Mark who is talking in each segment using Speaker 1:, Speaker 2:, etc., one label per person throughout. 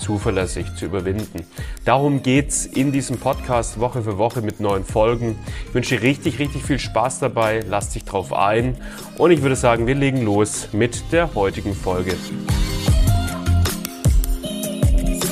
Speaker 1: zuverlässig zu überwinden. Darum geht's in diesem Podcast Woche für Woche mit neuen Folgen. Ich wünsche dir richtig, richtig viel Spaß dabei. Lass dich drauf ein. Und ich würde sagen, wir legen los mit der heutigen Folge.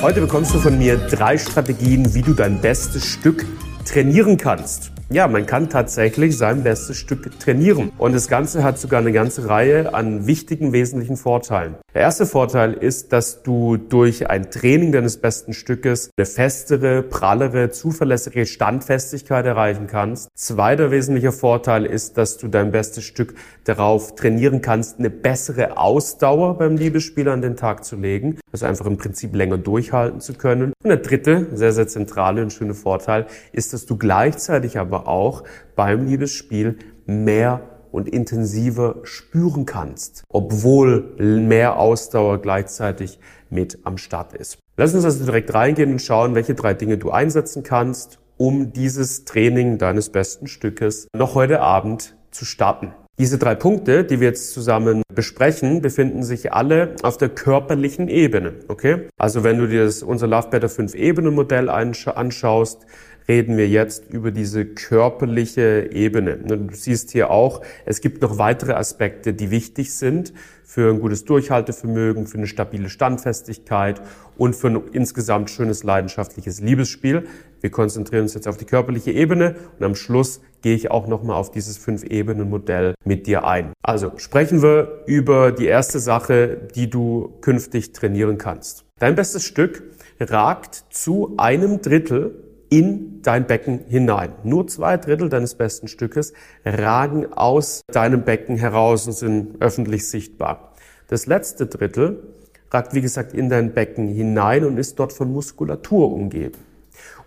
Speaker 1: Heute bekommst du von mir drei Strategien, wie du dein bestes Stück trainieren kannst. Ja, man kann tatsächlich sein bestes Stück trainieren. Und das Ganze hat sogar eine ganze Reihe an wichtigen, wesentlichen Vorteilen. Der erste Vorteil ist, dass du durch ein Training deines besten Stückes eine festere, prallere, zuverlässige Standfestigkeit erreichen kannst. Zweiter wesentlicher Vorteil ist, dass du dein bestes Stück darauf trainieren kannst, eine bessere Ausdauer beim Liebesspiel an den Tag zu legen. Also einfach im Prinzip länger durchhalten zu können. Und der dritte, sehr, sehr zentrale und schöne Vorteil ist, dass du gleichzeitig aber auch beim Liebesspiel mehr und intensiver spüren kannst, obwohl mehr Ausdauer gleichzeitig mit am Start ist. Lass uns also direkt reingehen und schauen, welche drei Dinge du einsetzen kannst, um dieses Training deines besten Stückes noch heute Abend zu starten. Diese drei Punkte, die wir jetzt zusammen besprechen, befinden sich alle auf der körperlichen Ebene. Okay? Also wenn du dir das, unser Love Better 5 Ebenen Modell anschaust, reden wir jetzt über diese körperliche Ebene. Du siehst hier auch, es gibt noch weitere Aspekte, die wichtig sind für ein gutes Durchhaltevermögen, für eine stabile Standfestigkeit und für ein insgesamt schönes leidenschaftliches Liebesspiel. Wir konzentrieren uns jetzt auf die körperliche Ebene und am Schluss gehe ich auch nochmal auf dieses Fünf-Ebenen-Modell mit dir ein. Also sprechen wir über die erste Sache, die du künftig trainieren kannst. Dein bestes Stück ragt zu einem Drittel in dein Becken hinein. Nur zwei Drittel deines besten Stückes ragen aus deinem Becken heraus und sind öffentlich sichtbar. Das letzte Drittel ragt, wie gesagt, in dein Becken hinein und ist dort von Muskulatur umgeben.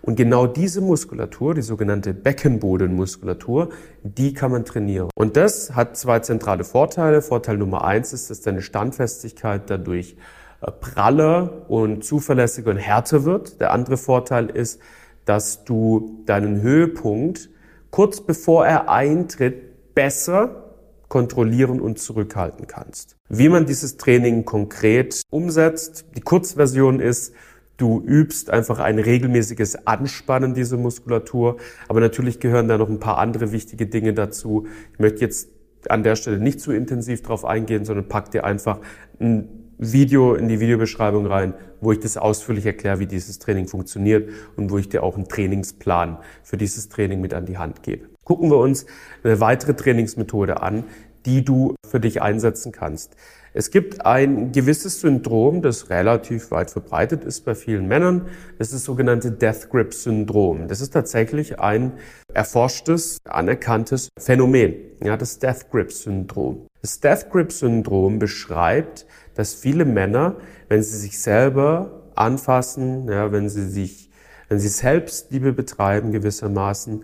Speaker 1: Und genau diese Muskulatur, die sogenannte Beckenbodenmuskulatur, die kann man trainieren. Und das hat zwei zentrale Vorteile. Vorteil Nummer eins ist, dass deine Standfestigkeit dadurch äh, praller und zuverlässiger und härter wird. Der andere Vorteil ist, dass du deinen Höhepunkt kurz bevor er eintritt besser kontrollieren und zurückhalten kannst. Wie man dieses Training konkret umsetzt, die Kurzversion ist, du übst einfach ein regelmäßiges Anspannen dieser Muskulatur, aber natürlich gehören da noch ein paar andere wichtige Dinge dazu. Ich möchte jetzt an der Stelle nicht zu intensiv drauf eingehen, sondern pack dir einfach ein Video in die Videobeschreibung rein, wo ich das ausführlich erkläre, wie dieses Training funktioniert und wo ich dir auch einen Trainingsplan für dieses Training mit an die Hand gebe. Gucken wir uns eine weitere Trainingsmethode an, die du für dich einsetzen kannst. Es gibt ein gewisses Syndrom, das relativ weit verbreitet ist bei vielen Männern. Das ist das sogenannte Death Grip Syndrom. Das ist tatsächlich ein erforschtes, anerkanntes Phänomen. Ja, das Death Grip Syndrom. Das Death Grip Syndrom beschreibt, dass viele Männer, wenn sie sich selber anfassen, ja, wenn sie sich, wenn sie Selbstliebe betreiben gewissermaßen,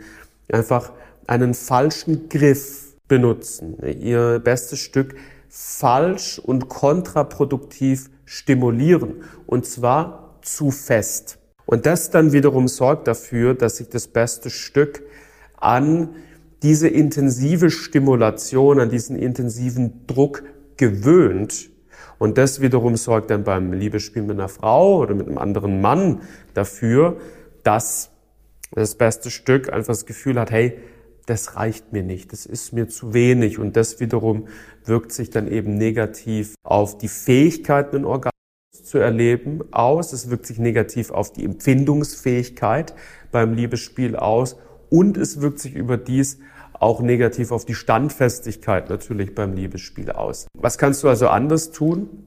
Speaker 1: einfach einen falschen Griff benutzen, ihr bestes Stück falsch und kontraproduktiv stimulieren und zwar zu fest. Und das dann wiederum sorgt dafür, dass sich das beste Stück an diese intensive Stimulation, an diesen intensiven Druck gewöhnt und das wiederum sorgt dann beim Liebesspiel mit einer Frau oder mit einem anderen Mann dafür, dass das beste Stück einfach das Gefühl hat, hey, das reicht mir nicht, das ist mir zu wenig. Und das wiederum wirkt sich dann eben negativ auf die Fähigkeit, einen Orgasmus zu erleben aus. Es wirkt sich negativ auf die Empfindungsfähigkeit beim Liebesspiel aus. Und es wirkt sich überdies auch negativ auf die Standfestigkeit natürlich beim Liebesspiel aus. Was kannst du also anders tun?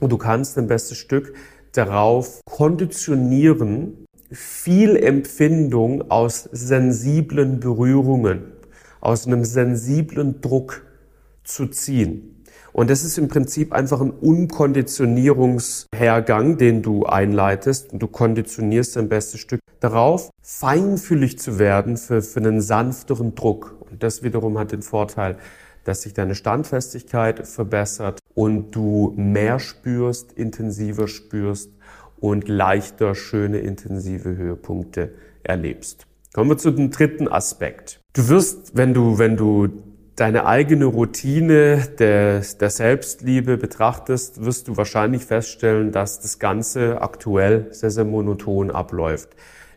Speaker 1: du kannst dein bestes Stück darauf konditionieren, viel Empfindung aus sensiblen Berührungen, aus einem sensiblen Druck zu ziehen. Und das ist im Prinzip einfach ein Unkonditionierungshergang, den du einleitest. Und du konditionierst dein bestes Stück darauf, feinfühlig zu werden für, für einen sanfteren Druck. Und das wiederum hat den Vorteil, dass sich deine Standfestigkeit verbessert und du mehr spürst, intensiver spürst und leichter schöne intensive Höhepunkte erlebst. Kommen wir zu dem dritten Aspekt. Du wirst, wenn du, wenn du deine eigene Routine der, der Selbstliebe betrachtest, wirst du wahrscheinlich feststellen, dass das Ganze aktuell sehr, sehr monoton abläuft.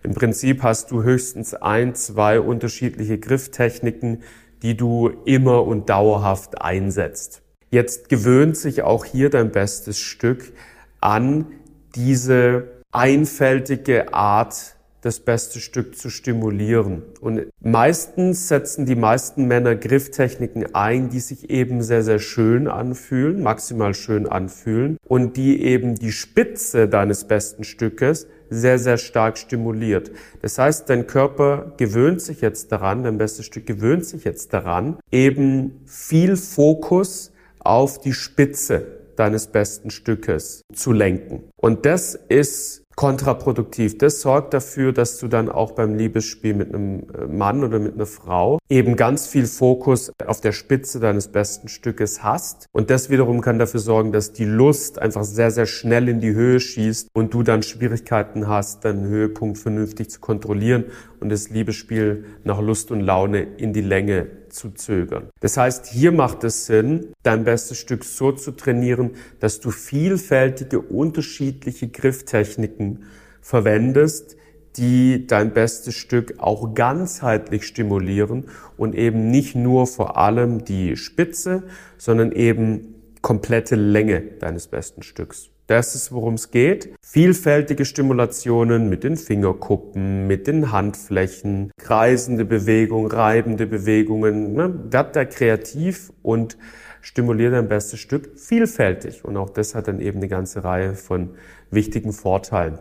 Speaker 1: Im Prinzip hast du höchstens ein, zwei unterschiedliche Grifftechniken, die du immer und dauerhaft einsetzt. Jetzt gewöhnt sich auch hier dein bestes Stück an diese einfältige Art das beste Stück zu stimulieren. Und meistens setzen die meisten Männer Grifftechniken ein, die sich eben sehr, sehr schön anfühlen, maximal schön anfühlen und die eben die Spitze deines besten Stückes sehr, sehr stark stimuliert. Das heißt, dein Körper gewöhnt sich jetzt daran, dein bestes Stück gewöhnt sich jetzt daran, eben viel Fokus auf die Spitze deines besten Stückes zu lenken. Und das ist kontraproduktiv. Das sorgt dafür, dass du dann auch beim Liebesspiel mit einem äh, Mann oder mit einer Frau eben ganz viel Fokus auf der Spitze deines besten Stückes hast. Und das wiederum kann dafür sorgen, dass die Lust einfach sehr, sehr schnell in die Höhe schießt und du dann Schwierigkeiten hast, deinen Höhepunkt vernünftig zu kontrollieren und das Liebesspiel nach Lust und Laune in die Länge zu zögern. Das heißt, hier macht es Sinn, dein bestes Stück so zu trainieren, dass du vielfältige, unterschiedliche Grifftechniken verwendest, die dein bestes Stück auch ganzheitlich stimulieren und eben nicht nur vor allem die Spitze, sondern eben komplette Länge deines besten Stücks. Das ist, worum es geht. Vielfältige Stimulationen mit den Fingerkuppen, mit den Handflächen, kreisende Bewegung, reibende Bewegungen. Ne? Werd da kreativ und stimuliere dein bestes Stück vielfältig. Und auch das hat dann eben eine ganze Reihe von wichtigen Vorteilen.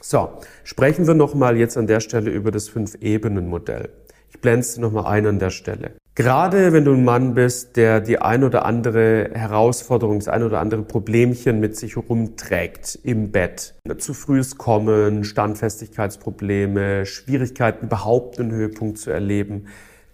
Speaker 1: So, sprechen wir nochmal jetzt an der Stelle über das Fünf-Ebenen-Modell. Ich blende es nochmal ein an der Stelle. Gerade wenn du ein Mann bist, der die ein oder andere Herausforderung, das ein oder andere Problemchen mit sich rumträgt im Bett, zu frühes Kommen, Standfestigkeitsprobleme, Schwierigkeiten überhaupt einen Höhepunkt zu erleben,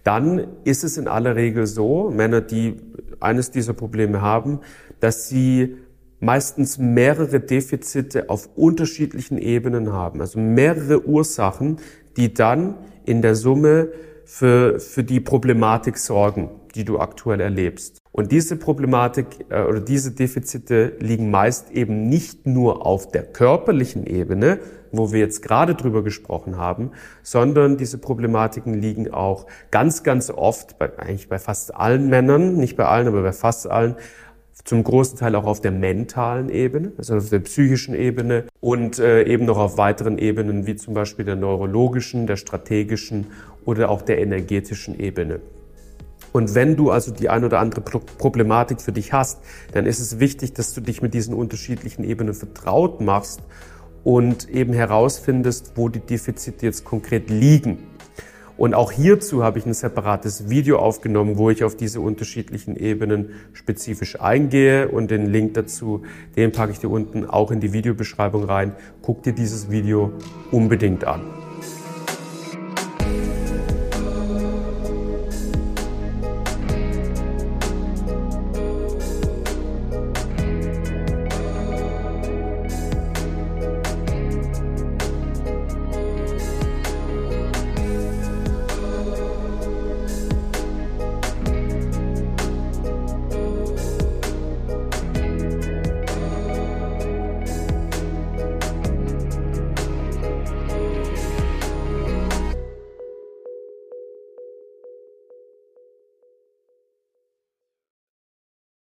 Speaker 1: dann ist es in aller Regel so, Männer, die eines dieser Probleme haben, dass sie meistens mehrere Defizite auf unterschiedlichen Ebenen haben, also mehrere Ursachen, die dann in der Summe für, für die Problematik sorgen, die du aktuell erlebst. Und diese Problematik äh, oder diese Defizite liegen meist eben nicht nur auf der körperlichen Ebene, wo wir jetzt gerade drüber gesprochen haben, sondern diese Problematiken liegen auch ganz, ganz oft, bei, eigentlich bei fast allen Männern, nicht bei allen, aber bei fast allen, zum großen Teil auch auf der mentalen Ebene, also auf der psychischen Ebene und äh, eben noch auf weiteren Ebenen wie zum Beispiel der neurologischen, der strategischen oder auch der energetischen Ebene. Und wenn du also die ein oder andere Problematik für dich hast, dann ist es wichtig, dass du dich mit diesen unterschiedlichen Ebenen vertraut machst und eben herausfindest, wo die Defizite jetzt konkret liegen. Und auch hierzu habe ich ein separates Video aufgenommen, wo ich auf diese unterschiedlichen Ebenen spezifisch eingehe und den Link dazu, den packe ich dir unten auch in die Videobeschreibung rein. Guck dir dieses Video unbedingt an.